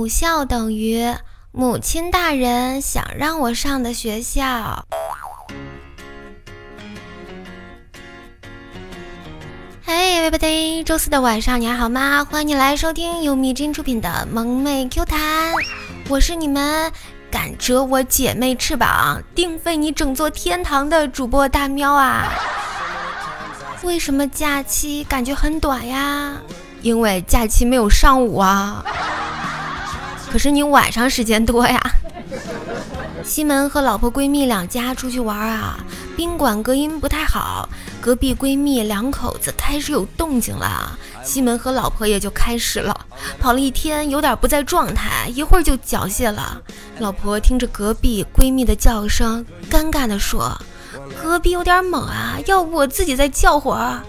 母校等于母亲大人想让我上的学校。嘿，everybody，周四的晚上你还好吗？欢迎你来收听由蜜汁出品的萌妹 Q 弹，我是你们敢折我姐妹翅膀，定废你整座天堂的主播大喵啊！为什么假期感觉很短呀？因为假期没有上午啊。可是你晚上时间多呀。西门和老婆闺蜜两家出去玩啊，宾馆隔音不太好。隔壁闺蜜两口子开始有动静了，西门和老婆也就开始了。跑了一天，有点不在状态，一会儿就缴械了。老婆听着隔壁闺蜜的叫声，尴尬地说：“隔壁有点猛啊，要不我自己再叫会儿。”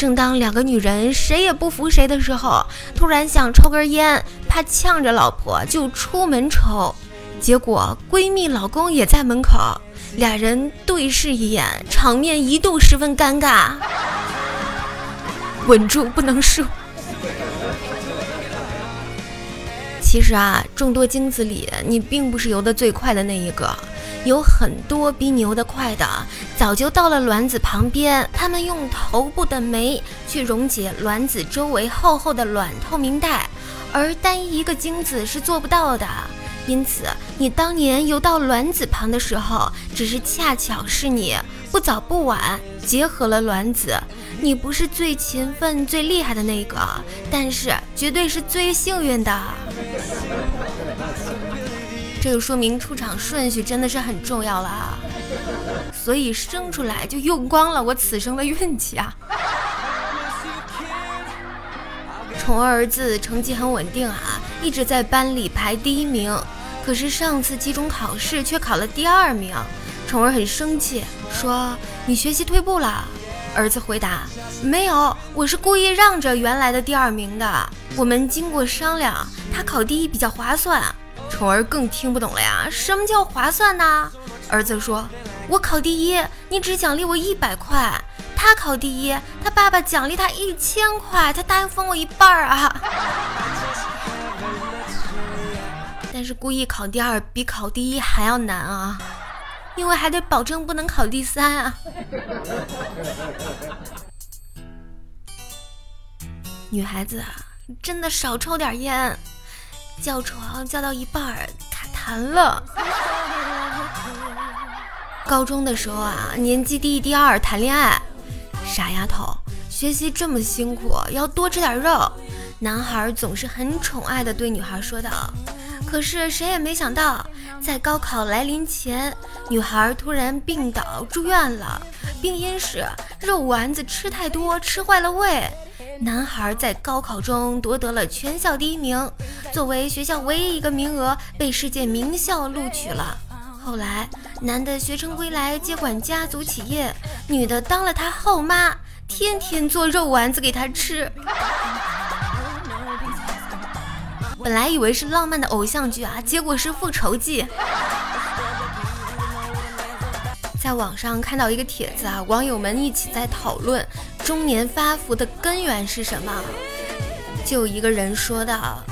正当两个女人谁也不服谁的时候，突然想抽根烟，怕呛着老婆，就出门抽。结果闺蜜老公也在门口。俩人对视一眼，场面一度十分尴尬。稳住，不能输。其实啊，众多精子里，你并不是游得最快的那一个，有很多比你游得快的，早就到了卵子旁边，他们用头部的酶去溶解卵子周围厚厚的卵透明带，而单一一个精子是做不到的。因此，你当年游到卵子旁的时候，只是恰巧是你不早不晚结合了卵子。你不是最勤奋、最厉害的那个，但是绝对是最幸运的。这就说明出场顺序真的是很重要了。所以生出来就用光了我此生的运气啊！宠儿子成绩很稳定啊，一直在班里排第一名。可是上次期中考试却考了第二名，宠儿很生气，说：“你学习退步了。”儿子回答：“没有，我是故意让着原来的第二名的。我们经过商量，他考第一比较划算。”宠儿更听不懂了呀，什么叫划算呢？儿子说：“我考第一，你只奖励我一百块；他考第一，他爸爸奖励他一千块，他答应分我一半啊。”但是故意考第二比考第一还要难啊，因为还得保证不能考第三啊。女孩子啊，真的少抽点烟，叫床叫到一半儿卡痰了。高中的时候啊，年级第一第二谈恋爱，傻丫头，学习这么辛苦，要多吃点肉。男孩总是很宠爱的对女孩说道。可是谁也没想到，在高考来临前，女孩突然病倒住院了。病因是肉丸子吃太多，吃坏了胃。男孩在高考中夺得了全校第一名，作为学校唯一一个名额，被世界名校录取了。后来，男的学成归来，接管家族企业，女的当了他后妈，天天做肉丸子给他吃。本来以为是浪漫的偶像剧啊，结果是复仇记。在网上看到一个帖子啊，网友们一起在讨论中年发福的根源是什么。就一个人说道，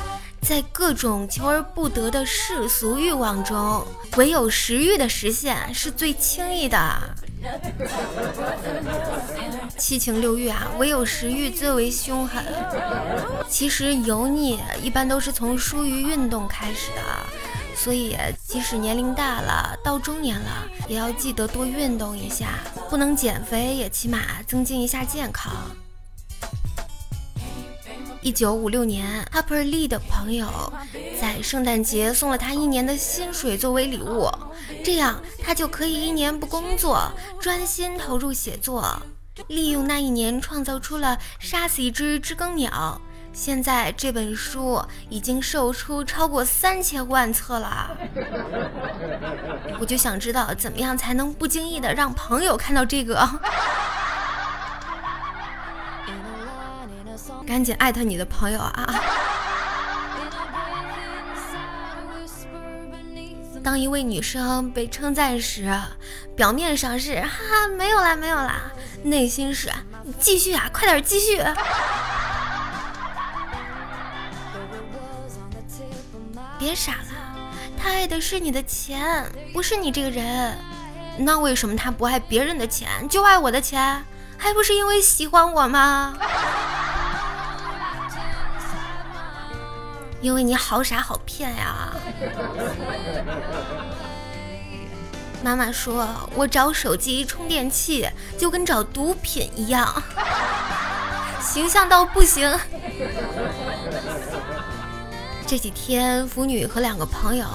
在各种求而不得的世俗欲望中，唯有食欲的实现是最轻易的。七情六欲啊，唯有食欲最为凶狠。其实油腻一般都是从疏于运动开始的，所以即使年龄大了，到中年了，也要记得多运动一下，不能减肥，也起码增进一下健康。一九五六年，Harper Lee 的朋友在圣诞节送了他一年的薪水作为礼物，这样他就可以一年不工作，专心投入写作，利用那一年创造出了《杀死一只知更鸟》。现在这本书已经售出超过三千万册了，我就想知道怎么样才能不经意的让朋友看到这个。赶紧艾特你的朋友啊！当一位女生被称赞时，表面上是哈哈没有啦没有啦，内心是继续啊，快点继续。别傻了，他爱的是你的钱，不是你这个人。那为什么他不爱别人的钱，就爱我的钱？还不是因为喜欢我吗？因为你好傻好骗呀！妈妈说我找手机充电器就跟找毒品一样，形象到不行。这几天，腐女和两个朋友、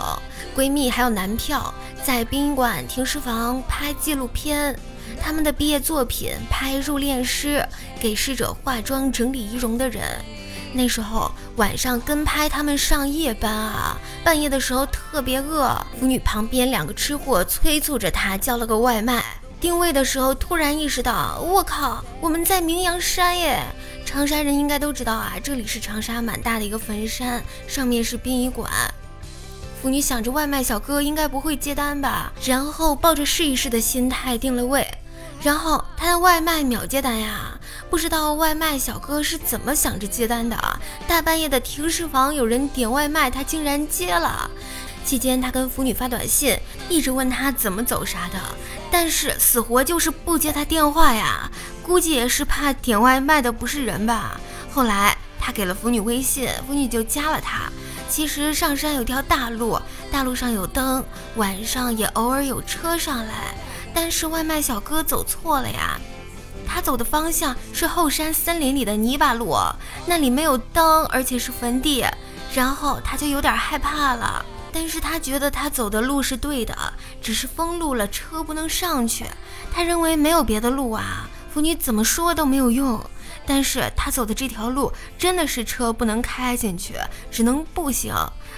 闺蜜还有男票在殡仪馆停尸房拍纪录片，他们的毕业作品拍入殓师，给逝者化妆、整理仪容的人。那时候晚上跟拍他们上夜班啊，半夜的时候特别饿，腐女旁边两个吃货催促着她叫了个外卖。定位的时候突然意识到，我靠，我们在明阳山耶！长沙人应该都知道啊，这里是长沙蛮大的一个坟山，上面是殡仪馆。妇女想着外卖小哥应该不会接单吧，然后抱着试一试的心态定了位。然后他的外卖秒接单呀，不知道外卖小哥是怎么想着接单的啊？大半夜的停尸房有人点外卖，他竟然接了。期间他跟腐女发短信，一直问他怎么走啥的，但是死活就是不接他电话呀。估计也是怕点外卖的不是人吧。后来他给了腐女微信，腐女就加了他。其实上山有条大路，大路上有灯，晚上也偶尔有车上来。但是外卖小哥走错了呀，他走的方向是后山森林里的泥巴路，那里没有灯，而且是坟地，然后他就有点害怕了。但是他觉得他走的路是对的，只是封路了，车不能上去。他认为没有别的路啊，妇女怎么说都没有用。但是他走的这条路真的是车不能开进去，只能步行，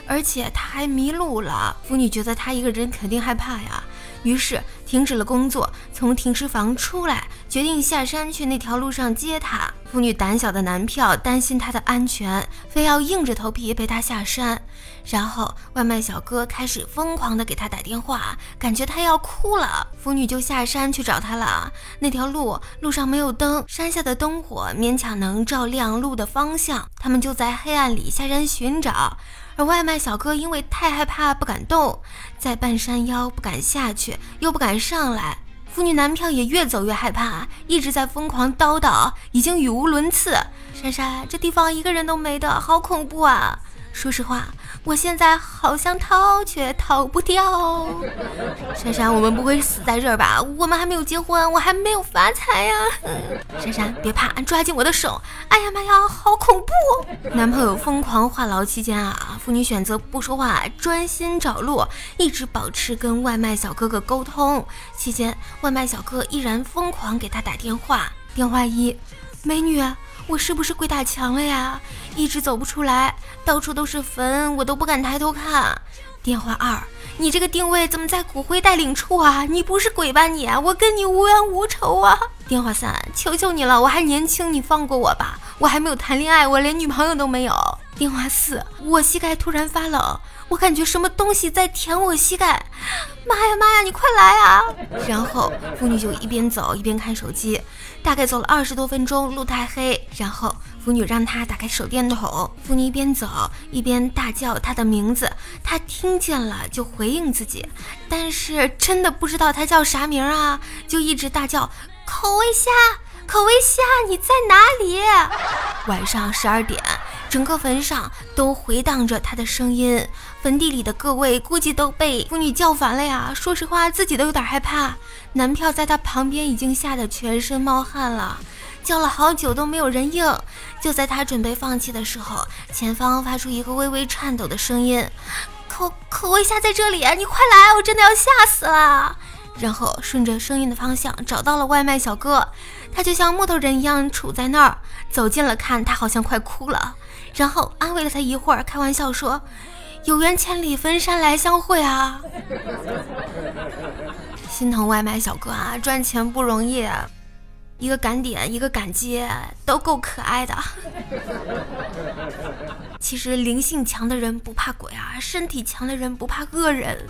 而且他还迷路了。妇女觉得他一个人肯定害怕呀。于是停止了工作，从停尸房出来，决定下山去那条路上接他。妇女胆小的男票担心他的安全，非要硬着头皮陪他下山。然后外卖小哥开始疯狂的给他打电话，感觉他要哭了。妇女就下山去找他了。那条路路上没有灯，山下的灯火勉强能照亮路的方向。他们就在黑暗里下山寻找。而外卖小哥因为太害怕不敢动，在半山腰不敢下去，又不敢上来。妇女男票也越走越害怕，一直在疯狂叨叨，已经语无伦次。珊珊，这地方一个人都没的，好恐怖啊！说实话，我现在好想逃，却逃不掉。珊珊，我们不会死在这儿吧？我们还没有结婚，我还没有发财呀。珊珊，别怕，抓紧我的手。哎呀妈呀，好恐怖！男朋友疯狂话痨期间啊，妇女选择不说话，专心找路，一直保持跟外卖小哥哥沟通。期间，外卖小哥依然疯狂给他打电话。电话一，美女。我是不是鬼打墙了呀？一直走不出来，到处都是坟，我都不敢抬头看。电话二，你这个定位怎么在骨灰带领处啊？你不是鬼吧你？我跟你无冤无仇啊！电话三，求求你了，我还年轻，你放过我吧，我还没有谈恋爱，我连女朋友都没有。电话四，我膝盖突然发冷，我感觉什么东西在舔我膝盖，妈呀妈呀，你快来啊！然后妇女就一边走一边看手机。大概走了二十多分钟，路太黑，然后腐女让他打开手电筒。妇女一边走一边大叫他的名字，他听见了就回应自己，但是真的不知道他叫啥名啊，就一直大叫口味虾，口味虾，你在哪里？晚上十二点。整个坟上都回荡着他的声音，坟地里的各位估计都被妇女叫烦了呀。说实话，自己都有点害怕。男票在他旁边已经吓得全身冒汗了，叫了好久都没有人应。就在他准备放弃的时候，前方发出一个微微颤抖的声音：“口口味虾在这里，你快来，我真的要吓死了。”然后顺着声音的方向找到了外卖小哥，他就像木头人一样杵在那儿，走近了看，他好像快哭了。然后安慰了他一会儿，开玩笑说：“有缘千里，分山来相会啊！”心疼外卖小哥啊，赚钱不容易，一个敢点，一个敢接，都够可爱的。其实灵性强的人不怕鬼啊，身体强的人不怕恶人。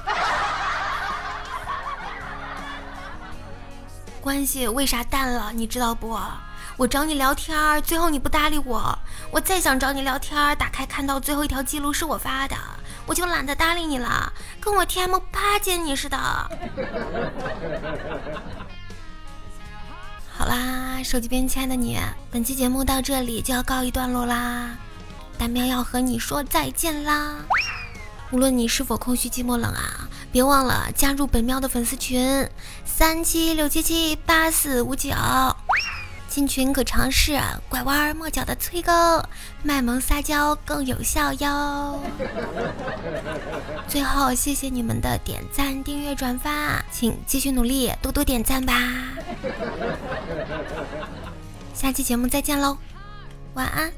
关系为啥淡了？你知道不？我找你聊天，最后你不搭理我。我再想找你聊天，打开看到最后一条记录是我发的，我就懒得搭理你了，跟我 TM 巴结你似的。好啦，手机边亲爱的你，本期节目到这里就要告一段落啦，大喵要和你说再见啦。无论你是否空虚寂寞冷啊，别忘了加入本喵的粉丝群三七六七七八四五九。进群可尝试拐弯抹角的催更，卖萌撒娇更有效哟。最后，谢谢你们的点赞、订阅、转发，请继续努力，多多点赞吧。下期节目再见喽，晚安。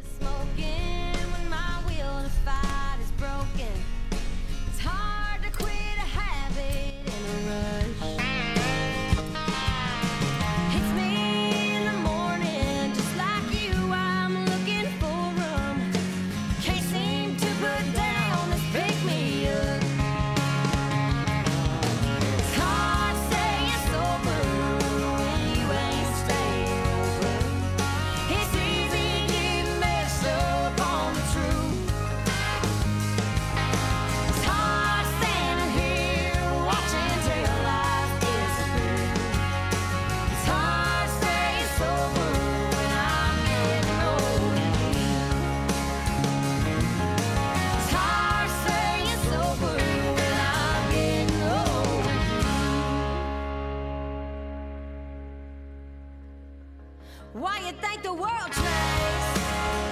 world trace.